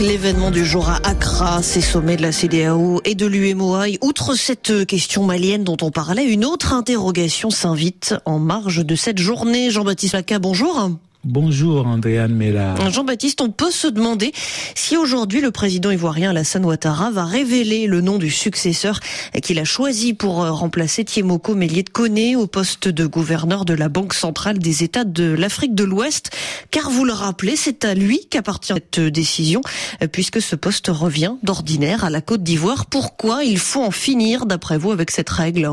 L'événement du jour à Accra, ces sommets de la CDAO et de l'UMOA. Outre cette question malienne dont on parlait, une autre interrogation s'invite en marge de cette journée. Jean-Baptiste Laca, bonjour. Bonjour Andréane Mella. Jean-Baptiste, on peut se demander si aujourd'hui le président ivoirien Alassane Ouattara va révéler le nom du successeur qu'il a choisi pour remplacer Thiemoko Mélier de Koné au poste de gouverneur de la Banque centrale des États de l'Afrique de l'Ouest. Car vous le rappelez, c'est à lui qu'appartient cette décision puisque ce poste revient d'ordinaire à la Côte d'Ivoire. Pourquoi il faut en finir d'après vous avec cette règle?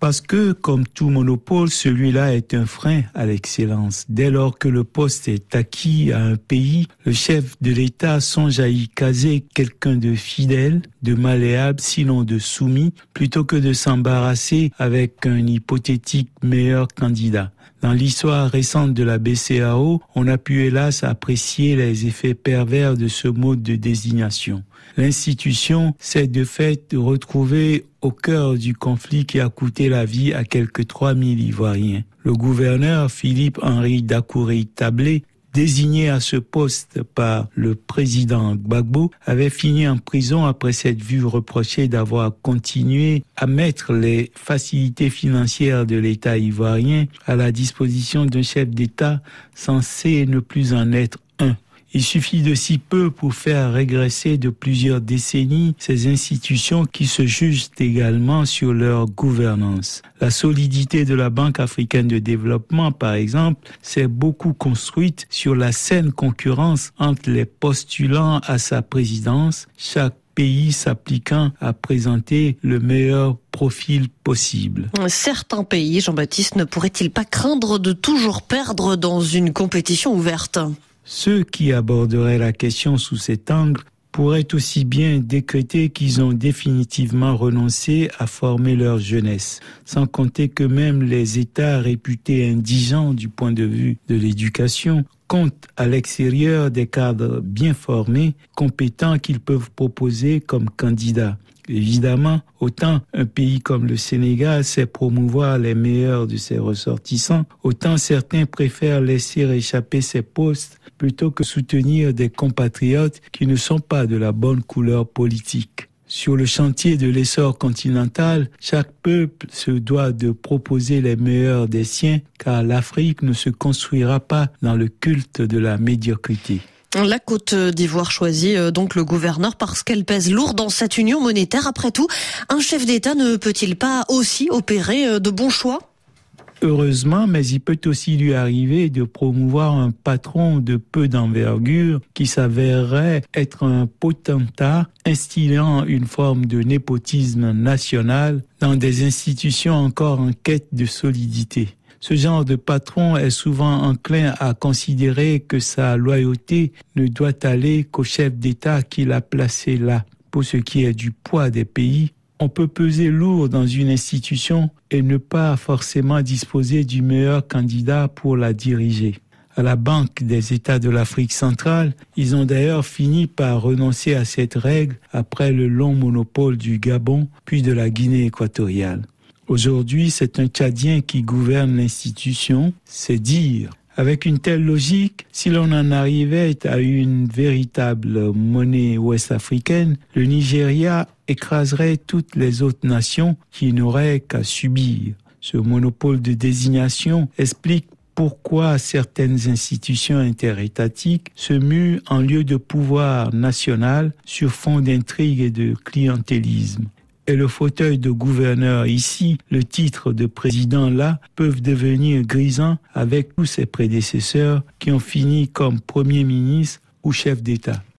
Parce que, comme tout monopole, celui-là est un frein à l'excellence. Dès lors que le poste est acquis à un pays, le chef de l'État songe à y caser quelqu'un de fidèle, de malléable, sinon de soumis, plutôt que de s'embarrasser avec un hypothétique meilleur candidat. Dans l'histoire récente de la BCAO, on a pu hélas apprécier les effets pervers de ce mode de désignation. L'institution s'est de fait retrouvée au cœur du conflit qui a coûté la vie à quelques 3000 Ivoiriens. Le gouverneur Philippe-Henri Dakouré Tablé désigné à ce poste par le président Gbagbo, avait fini en prison après s'être vu reprocher d'avoir continué à mettre les facilités financières de l'État ivoirien à la disposition d'un chef d'État censé ne plus en être un. Il suffit de si peu pour faire régresser de plusieurs décennies ces institutions qui se jugent également sur leur gouvernance. La solidité de la Banque africaine de développement, par exemple, s'est beaucoup construite sur la saine concurrence entre les postulants à sa présidence, chaque pays s'appliquant à présenter le meilleur profil possible. Certains pays, Jean-Baptiste, ne pourraient-ils pas craindre de toujours perdre dans une compétition ouverte? Ceux qui aborderaient la question sous cet angle pourraient aussi bien décréter qu'ils ont définitivement renoncé à former leur jeunesse, sans compter que même les États réputés indigents du point de vue de l'éducation comptent à l'extérieur des cadres bien formés, compétents qu'ils peuvent proposer comme candidats. Évidemment, autant un pays comme le Sénégal sait promouvoir les meilleurs de ses ressortissants, autant certains préfèrent laisser échapper ces postes plutôt que soutenir des compatriotes qui ne sont pas de la bonne couleur politique. Sur le chantier de l'essor continental, chaque peuple se doit de proposer les meilleurs des siens, car l'Afrique ne se construira pas dans le culte de la médiocrité. La Côte d'Ivoire choisit euh, donc le gouverneur parce qu'elle pèse lourd dans cette union monétaire. Après tout, un chef d'État ne peut-il pas aussi opérer euh, de bons choix? Heureusement, mais il peut aussi lui arriver de promouvoir un patron de peu d'envergure qui s'avérerait être un potentat instillant une forme de népotisme national dans des institutions encore en quête de solidité. Ce genre de patron est souvent enclin à considérer que sa loyauté ne doit aller qu'au chef d'État qui l'a placé là. Pour ce qui est du poids des pays, on peut peser lourd dans une institution et ne pas forcément disposer du meilleur candidat pour la diriger. À la Banque des États de l'Afrique centrale, ils ont d'ailleurs fini par renoncer à cette règle après le long monopole du Gabon puis de la Guinée équatoriale. Aujourd'hui, c'est un Tchadien qui gouverne l'institution, c'est dire. Avec une telle logique, si l'on en arrivait à une véritable monnaie ouest-africaine, le Nigeria écraserait toutes les autres nations qui n'auraient qu'à subir. Ce monopole de désignation explique pourquoi certaines institutions interétatiques se muent en lieu de pouvoir national sur fond d'intrigue et de clientélisme et le fauteuil de gouverneur ici, le titre de président là, peuvent devenir grisants avec tous ses prédécesseurs qui ont fini comme premier ministre ou chef d'État.